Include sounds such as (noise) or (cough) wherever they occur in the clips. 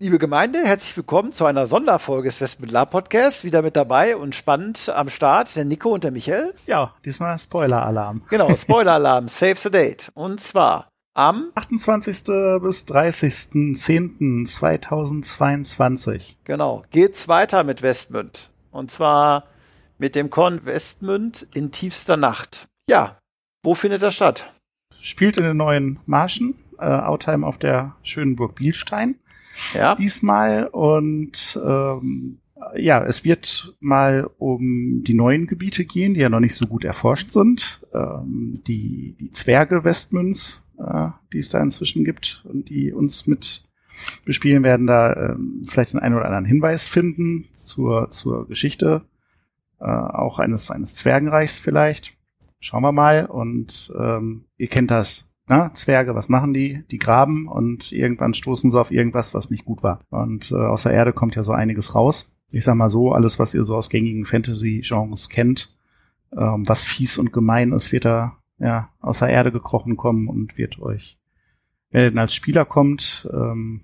Liebe Gemeinde, herzlich willkommen zu einer Sonderfolge des Westmittellar Podcasts. Wieder mit dabei und spannend am Start der Nico und der Michael. Ja, diesmal Spoiler-Alarm. Genau, (laughs) Spoiler-Alarm, Save the Date. Und zwar am 28. bis 30.10.2022. Genau, geht's weiter mit Westmünd. Und zwar mit dem Con Westmünd in tiefster Nacht. Ja, wo findet das statt? Spielt in den neuen Marschen, äh, Outheim auf der schönen Burg Bielstein ja. diesmal. Und ähm, ja, es wird mal um die neuen Gebiete gehen, die ja noch nicht so gut erforscht sind. Ähm, die, die Zwerge Westmünz, äh, die es da inzwischen gibt und die uns mit bespielen werden, da ähm, vielleicht den einen oder anderen Hinweis finden zur, zur Geschichte, äh, auch eines, eines Zwergenreichs vielleicht. Schauen wir mal. Und ähm, ihr kennt das na, Zwerge, was machen die? Die graben und irgendwann stoßen sie auf irgendwas, was nicht gut war. Und äh, aus der Erde kommt ja so einiges raus. Ich sag mal so, alles, was ihr so aus gängigen Fantasy-Genres kennt, ähm, was fies und gemein ist, wird da ja aus der Erde gekrochen kommen und wird euch, wenn ihr denn als Spieler kommt, ähm,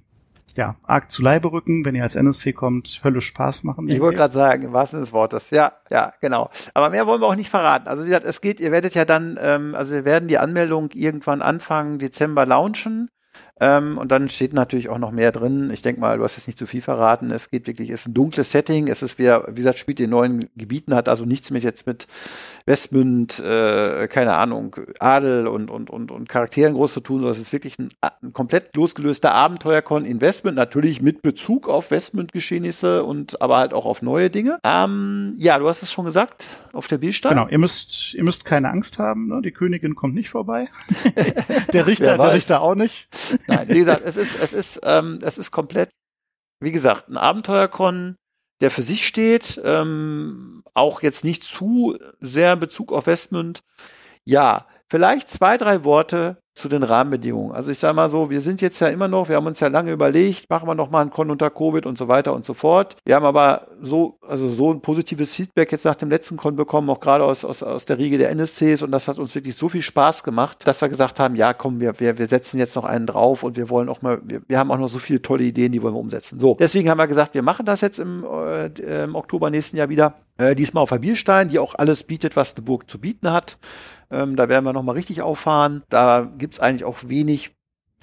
ja, arg zu Leibe rücken, wenn ihr als NSC kommt, Hölle Spaß machen. Ich wollte gerade sagen, im wahrsten Sinne des Wortes. Ja, ja, genau. Aber mehr wollen wir auch nicht verraten. Also wie gesagt, es geht, ihr werdet ja dann, ähm, also wir werden die Anmeldung irgendwann Anfang Dezember launchen. Ähm, und dann steht natürlich auch noch mehr drin. Ich denke mal, du hast jetzt nicht zu viel verraten. Es geht wirklich, es ist ein dunkles Setting. Es ist wieder, wie gesagt, spielt in neuen Gebieten, hat also nichts mehr jetzt mit Westmünd, äh, keine Ahnung, Adel und, und, und, und Charakteren groß zu tun, sondern es ist wirklich ein, ein komplett losgelöster Abenteuerkon in Westmünd, natürlich mit Bezug auf Westmünd-Geschehnisse und aber halt auch auf neue Dinge. Ähm, ja, du hast es schon gesagt, auf der Bierstein. Genau, ihr müsst, ihr müsst keine Angst haben, ne? die Königin kommt nicht vorbei. (laughs) der Richter, der Richter auch nicht. Nein, wie gesagt, es ist, (laughs) es ist, ähm, es ist komplett, wie gesagt, ein Abenteuerkon, der für sich steht, ähm, auch jetzt nicht zu sehr Bezug auf Westmund. Ja, vielleicht zwei, drei Worte zu den Rahmenbedingungen. Also ich sage mal so, wir sind jetzt ja immer noch, wir haben uns ja lange überlegt, machen wir noch mal einen Con unter Covid und so weiter und so fort. Wir haben aber so, also so ein positives Feedback jetzt nach dem letzten Con bekommen, auch gerade aus, aus, aus der Riege der NSCs und das hat uns wirklich so viel Spaß gemacht, dass wir gesagt haben, ja komm, wir, wir, wir setzen jetzt noch einen drauf und wir wollen auch mal, wir, wir haben auch noch so viele tolle Ideen, die wollen wir umsetzen. So, deswegen haben wir gesagt, wir machen das jetzt im, äh, im Oktober nächsten Jahr wieder. Äh, diesmal auf der Bierstein, die auch alles bietet, was eine Burg zu bieten hat. Ähm, da werden wir nochmal richtig auffahren. Da gibt's eigentlich auch wenig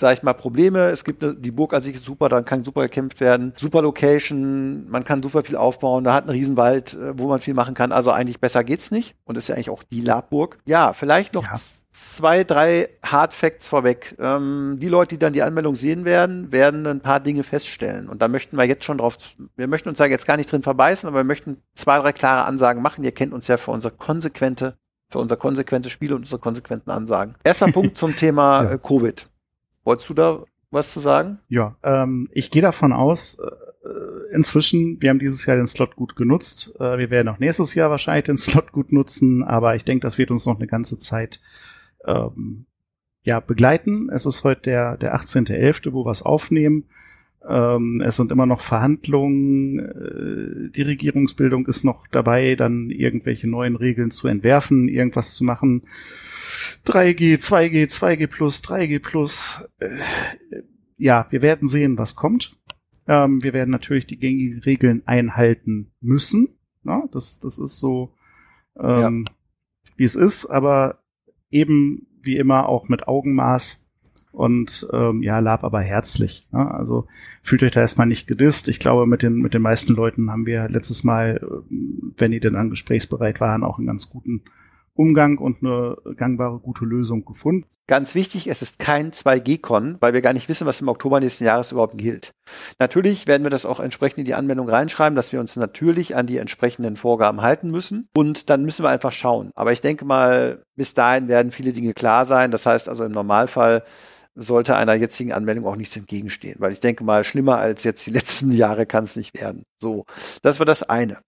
sag ich mal, Probleme. Es gibt eine, die Burg an sich ist super, dann kann super gekämpft werden. Super Location, man kann super viel aufbauen. Da hat einen Riesenwald, äh, wo man viel machen kann. Also eigentlich besser geht's nicht. Und ist ja eigentlich auch die Labburg. Ja, vielleicht noch ja. zwei, drei Hard Facts vorweg. Ähm, die Leute, die dann die Anmeldung sehen werden, werden ein paar Dinge feststellen. Und da möchten wir jetzt schon drauf, wir möchten uns da jetzt gar nicht drin verbeißen, aber wir möchten zwei, drei klare Ansagen machen. Ihr kennt uns ja für unsere konsequente für unser konsequentes Spiel und unsere konsequenten Ansagen. Erster Punkt (laughs) zum Thema ja. Äh, Covid. Wolltest du da was zu sagen? Ja, ähm, ich gehe davon aus, äh, inzwischen, wir haben dieses Jahr den Slot gut genutzt. Äh, wir werden auch nächstes Jahr wahrscheinlich den (laughs) Slot gut nutzen, aber ich denke, das wird uns noch eine ganze Zeit ähm, ja, begleiten. Es ist heute der, der 18.11., wo wir es aufnehmen. Ähm, es sind immer noch Verhandlungen. Äh, die Regierungsbildung ist noch dabei, dann irgendwelche neuen Regeln zu entwerfen, irgendwas zu machen. 3G, 2G, 2G plus, 3G plus. Äh, ja, wir werden sehen, was kommt. Ähm, wir werden natürlich die gängigen Regeln einhalten müssen. Ja, das, das ist so, ähm, ja. wie es ist, aber eben wie immer auch mit Augenmaß und ähm, ja, lab aber herzlich. Ne? Also fühlt euch da erstmal nicht gedisst. Ich glaube, mit den, mit den meisten Leuten haben wir letztes Mal, ähm, wenn die denn an gesprächsbereit waren, auch einen ganz guten Umgang und eine gangbare, gute Lösung gefunden. Ganz wichtig, es ist kein 2G-Con, weil wir gar nicht wissen, was im Oktober nächsten Jahres überhaupt gilt. Natürlich werden wir das auch entsprechend in die Anmeldung reinschreiben, dass wir uns natürlich an die entsprechenden Vorgaben halten müssen. Und dann müssen wir einfach schauen. Aber ich denke mal, bis dahin werden viele Dinge klar sein. Das heißt also im Normalfall sollte einer jetzigen Anmeldung auch nichts entgegenstehen, weil ich denke mal, schlimmer als jetzt die (laughs) letzten Jahre kann es nicht werden. So, das war das eine.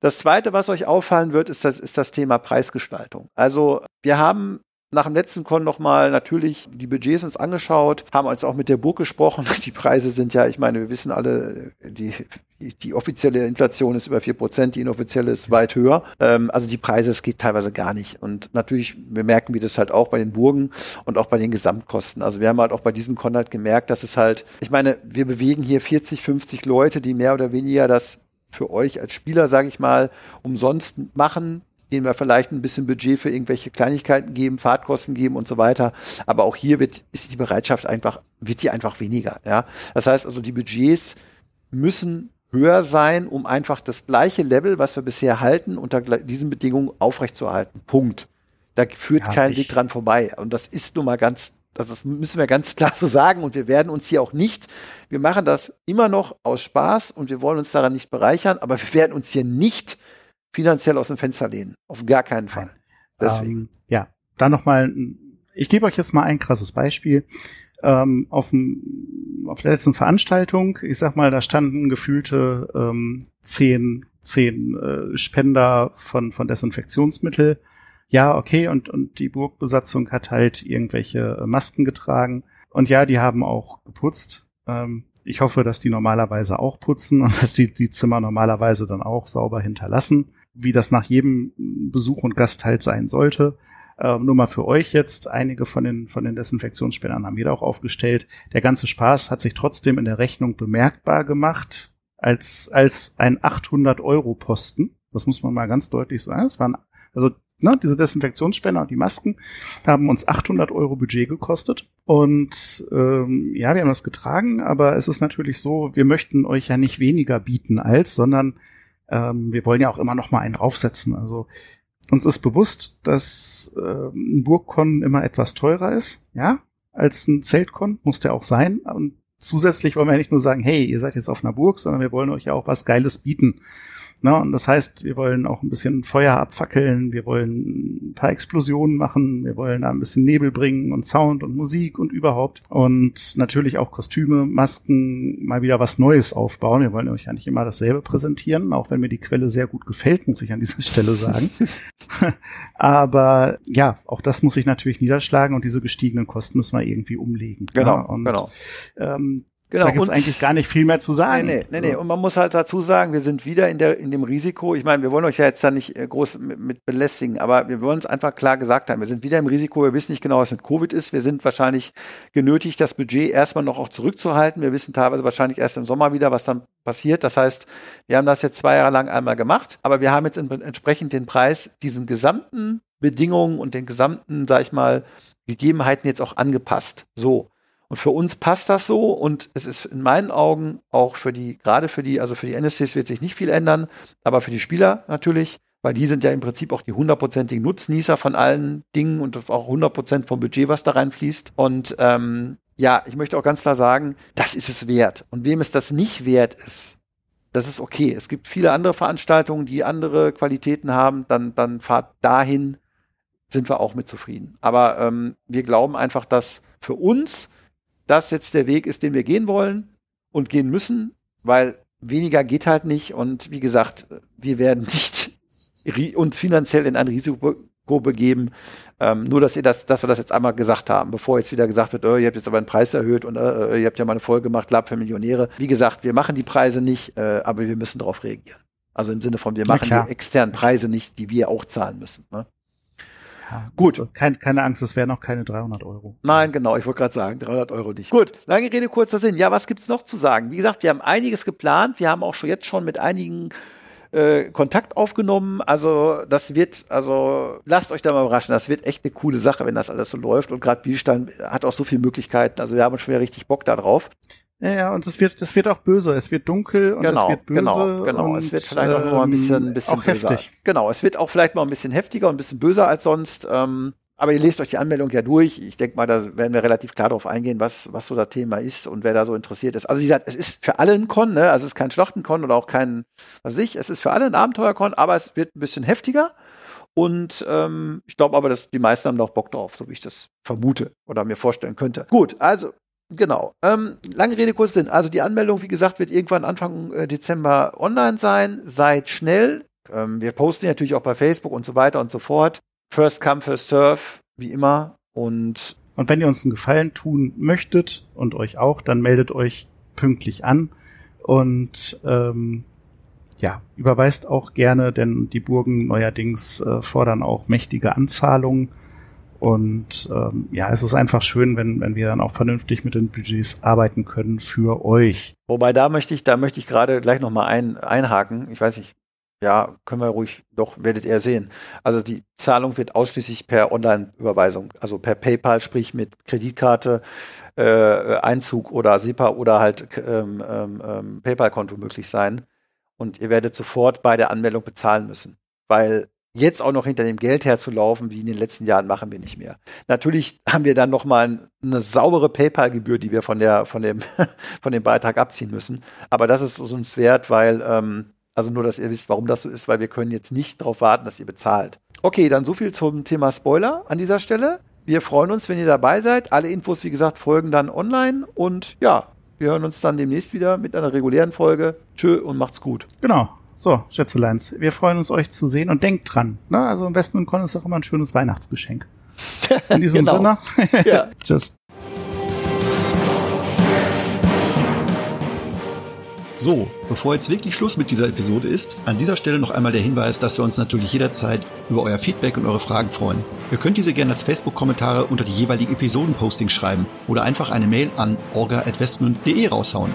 Das zweite, was euch auffallen wird, ist das, ist das Thema Preisgestaltung. Also wir haben nach dem letzten Con nochmal natürlich die Budgets uns angeschaut, haben uns auch mit der Burg gesprochen. (laughs) Die Preise sind ja, ich meine, wir wissen alle, die, die offizielle Inflation ist über vier Prozent, die inoffizielle ist weit höher. Ähm, also die Preise, es geht teilweise gar nicht. Und natürlich bemerken wir das halt auch bei den Burgen und auch bei den Gesamtkosten. Also wir haben halt auch bei diesem Con halt gemerkt, dass es halt, ich meine, wir bewegen hier 40, 50 Leute, die mehr oder weniger das für euch als Spieler, sage ich mal, umsonst machen, denen wir vielleicht ein bisschen Budget für irgendwelche Kleinigkeiten geben, Fahrtkosten geben und so weiter. Aber auch hier wird, ist die Bereitschaft einfach, wird die einfach weniger, ja. Das heißt also, die Budgets müssen höher sein, um einfach das gleiche Level, was wir bisher halten, unter diesen Bedingungen aufrechtzuerhalten. Punkt. Da führt ja, kein Weg dran vorbei. Und das ist nun mal ganz, das müssen wir ganz (laughs) klar so sagen. Und wir werden uns hier auch nicht, wir machen das immer noch aus Spaß und wir wollen uns daran nicht bereichern, aber wir werden uns hier nicht finanziell aus dem Fenster lehnen. Auf gar keinen Fall. Deswegen. Ähm, ja, dann nochmal, ich gebe euch jetzt mal ein krasses Beispiel. Ähm, auf, dem, auf der letzten Veranstaltung, ich sag mal, da standen gefühlte ähm, zehn, zehn äh, Spender von, von Desinfektionsmittel. Ja, okay, und, und die Burgbesatzung hat halt irgendwelche äh, Masken getragen. Und ja, die haben auch geputzt. Ähm, ich hoffe, dass die normalerweise auch putzen und (laughs) dass die die Zimmer normalerweise dann auch sauber hinterlassen wie das nach jedem Besuch und Gast halt sein sollte. Äh, nur mal für euch jetzt, einige von den, von den Desinfektionsspendern haben wir da auch aufgestellt. Der ganze Spaß hat sich trotzdem in der Rechnung bemerkbar gemacht als, als ein 800 Euro Posten. Das muss man mal ganz deutlich sagen. Es waren, also, ne, diese Desinfektionsspender und die Masken haben uns 800 Euro Budget gekostet. Und ähm, ja, wir haben das getragen, aber es ist natürlich so, wir möchten euch ja nicht weniger bieten als, sondern ähm, wir wollen ja auch immer noch mal einen draufsetzen. Also uns ist bewusst, dass äh, ein Burgkon immer etwas teurer ist, ja, als ein Zeltkon, muss der auch sein. Und zusätzlich wollen wir ja nicht nur sagen, hey, ihr seid jetzt auf einer Burg, sondern wir wollen euch ja auch was Geiles bieten. Ne? Und das heißt, wir wollen auch ein bisschen Feuer abfackeln, wir wollen ein paar Explosionen machen, wir wollen da ein bisschen Nebel bringen und Sound und Musik und überhaupt. Und natürlich auch Kostüme, Masken, mal wieder was Neues aufbauen. Wir wollen euch ja nicht immer dasselbe präsentieren, auch wenn mir die Quelle sehr gut gefällt, muss ich an dieser (laughs) Stelle sagen. (laughs) Aber ja, auch das muss sich natürlich niederschlagen und diese gestiegenen Kosten müssen wir irgendwie umlegen. Genau, ja? und, genau. Ähm, Genau. Da gibt es eigentlich gar nicht viel mehr zu sagen. Nee, nee, nee, nee. Und man muss halt dazu sagen, wir sind wieder in, der, in dem Risiko. Ich meine, wir wollen euch ja jetzt da nicht äh, groß mit, mit belästigen, aber wir wollen es einfach klar gesagt haben. Wir sind wieder im Risiko. Wir wissen nicht genau, was mit Covid ist. Wir sind wahrscheinlich genötigt, das Budget erstmal noch auch zurückzuhalten. Wir wissen teilweise wahrscheinlich erst im Sommer wieder, was dann passiert. Das heißt, wir haben das jetzt zwei Jahre lang einmal gemacht, aber wir haben jetzt entsprechend den Preis diesen gesamten Bedingungen und den gesamten, sag ich mal, Gegebenheiten jetzt auch angepasst. So. Und für uns passt das so und es ist in meinen Augen auch für die, gerade für die, also für die NSCs wird sich nicht viel ändern, aber für die Spieler natürlich, weil die sind ja im Prinzip auch die hundertprozentigen Nutznießer von allen Dingen und auch 100% vom Budget, was da reinfließt. Und ähm, ja, ich möchte auch ganz klar sagen, das ist es wert. Und wem es das nicht wert ist, das ist okay. Es gibt viele andere Veranstaltungen, die andere Qualitäten haben, dann, dann fahrt dahin, sind wir auch mit zufrieden. Aber ähm, wir glauben einfach, dass für uns das jetzt der Weg ist, den wir gehen wollen und gehen müssen, weil weniger geht halt nicht. Und wie gesagt, wir werden (laughs) nicht uns finanziell in ein Risiko begeben. Ähm, nur, dass ihr das, dass wir das jetzt einmal gesagt haben, bevor jetzt wieder gesagt wird, oh, ihr habt jetzt aber den Preis erhöht und äh, ihr habt ja mal eine Folge gemacht, Lab für Millionäre. Wie gesagt, wir machen die Preise nicht, äh, aber wir müssen darauf reagieren. Also im Sinne von, wir machen die externen Preise nicht, die wir auch zahlen müssen. Ne? Ja, Gut. Also kein, keine Angst, es wären noch keine 300 Euro. Nein, genau, ich wollte gerade sagen, 300 Euro nicht. Gut, lange Rede, kurzer Sinn. Ja, was gibt's noch zu sagen? Wie gesagt, wir haben einiges geplant. Wir haben auch schon jetzt schon mit einigen äh, Kontakt aufgenommen. Also das wird, also lasst euch da mal überraschen. Das wird echt eine coole Sache, wenn das alles so läuft. Und gerade Bielstein hat auch so viele Möglichkeiten. Also wir haben schon wieder richtig Bock da drauf. Ja, ja, und es wird, es wird auch böse. Es wird dunkel und genau, es wird böse. Genau, genau. Und, es wird vielleicht auch noch mal ein bisschen, ein bisschen auch böser. heftig. Genau, es wird auch vielleicht mal ein bisschen heftiger und ein bisschen böser als sonst. Ähm, aber ihr lest euch die Anmeldung ja durch. Ich denke mal, da werden wir relativ klar darauf eingehen, was, was so das Thema ist und wer da so interessiert ist. Also wie gesagt, es ist für alle ein Con, ne? Also es ist kein Schlachtenkon oder auch kein, was weiß ich, es ist für alle ein Abenteuerkon, aber es wird ein bisschen heftiger. Und ähm, ich glaube aber, dass die meisten haben da auch Bock drauf, so wie ich das vermute oder mir vorstellen könnte. Gut, also Genau. Ähm, lange Rede, kurz Sinn. Also die Anmeldung, wie gesagt, wird irgendwann Anfang äh, Dezember online sein. Seid schnell. Ähm, wir posten natürlich auch bei Facebook und so weiter und so fort. First come, first serve, wie immer. Und, und wenn ihr uns einen Gefallen tun möchtet und euch auch, dann meldet euch pünktlich an und ähm, ja, überweist auch gerne, denn die Burgen neuerdings äh, fordern auch mächtige Anzahlungen. Und ähm, ja, es ist einfach schön, wenn, wenn wir dann auch vernünftig mit den Budgets arbeiten können für euch. Wobei da möchte ich, da möchte ich gerade gleich nochmal ein, einhaken. Ich weiß nicht, ja, können wir ruhig, doch, werdet ihr sehen. Also die Zahlung wird ausschließlich per Online-Überweisung, also per PayPal, sprich mit Kreditkarte, äh, Einzug oder SEPA oder halt ähm, ähm, ähm, PayPal-Konto möglich sein. Und ihr werdet sofort bei der Anmeldung bezahlen müssen. Weil jetzt auch noch hinter dem Geld herzulaufen, wie in den letzten Jahren, machen wir nicht mehr. Natürlich haben wir dann noch mal eine saubere PayPal-Gebühr, die wir von der von dem (laughs) von dem Beitrag abziehen müssen. Aber das ist uns wert, weil ähm, also nur, dass ihr wisst, warum das so ist, weil wir können jetzt nicht darauf warten, dass ihr bezahlt. Okay, dann so viel zum Thema Spoiler an dieser Stelle. Wir freuen uns, wenn ihr dabei seid. Alle Infos, wie gesagt, folgen dann online. Und ja, wir hören uns dann demnächst wieder mit einer regulären Folge. Tschö und macht's gut. Genau. So, Schätzeleins, wir freuen uns, euch zu sehen und denkt dran. Ne? Also Investment-Con ist auch immer ein schönes Weihnachtsgeschenk. In diesem (laughs) genau. Sinne. (laughs) ja. (laughs) Tschüss. So, bevor jetzt wirklich Schluss mit dieser Episode ist, an dieser Stelle noch einmal der Hinweis, dass wir uns natürlich jederzeit über euer Feedback und eure Fragen freuen. Ihr könnt diese gerne als Facebook-Kommentare unter die jeweiligen Episoden-Postings schreiben oder einfach eine Mail an orga.investment.de raushauen.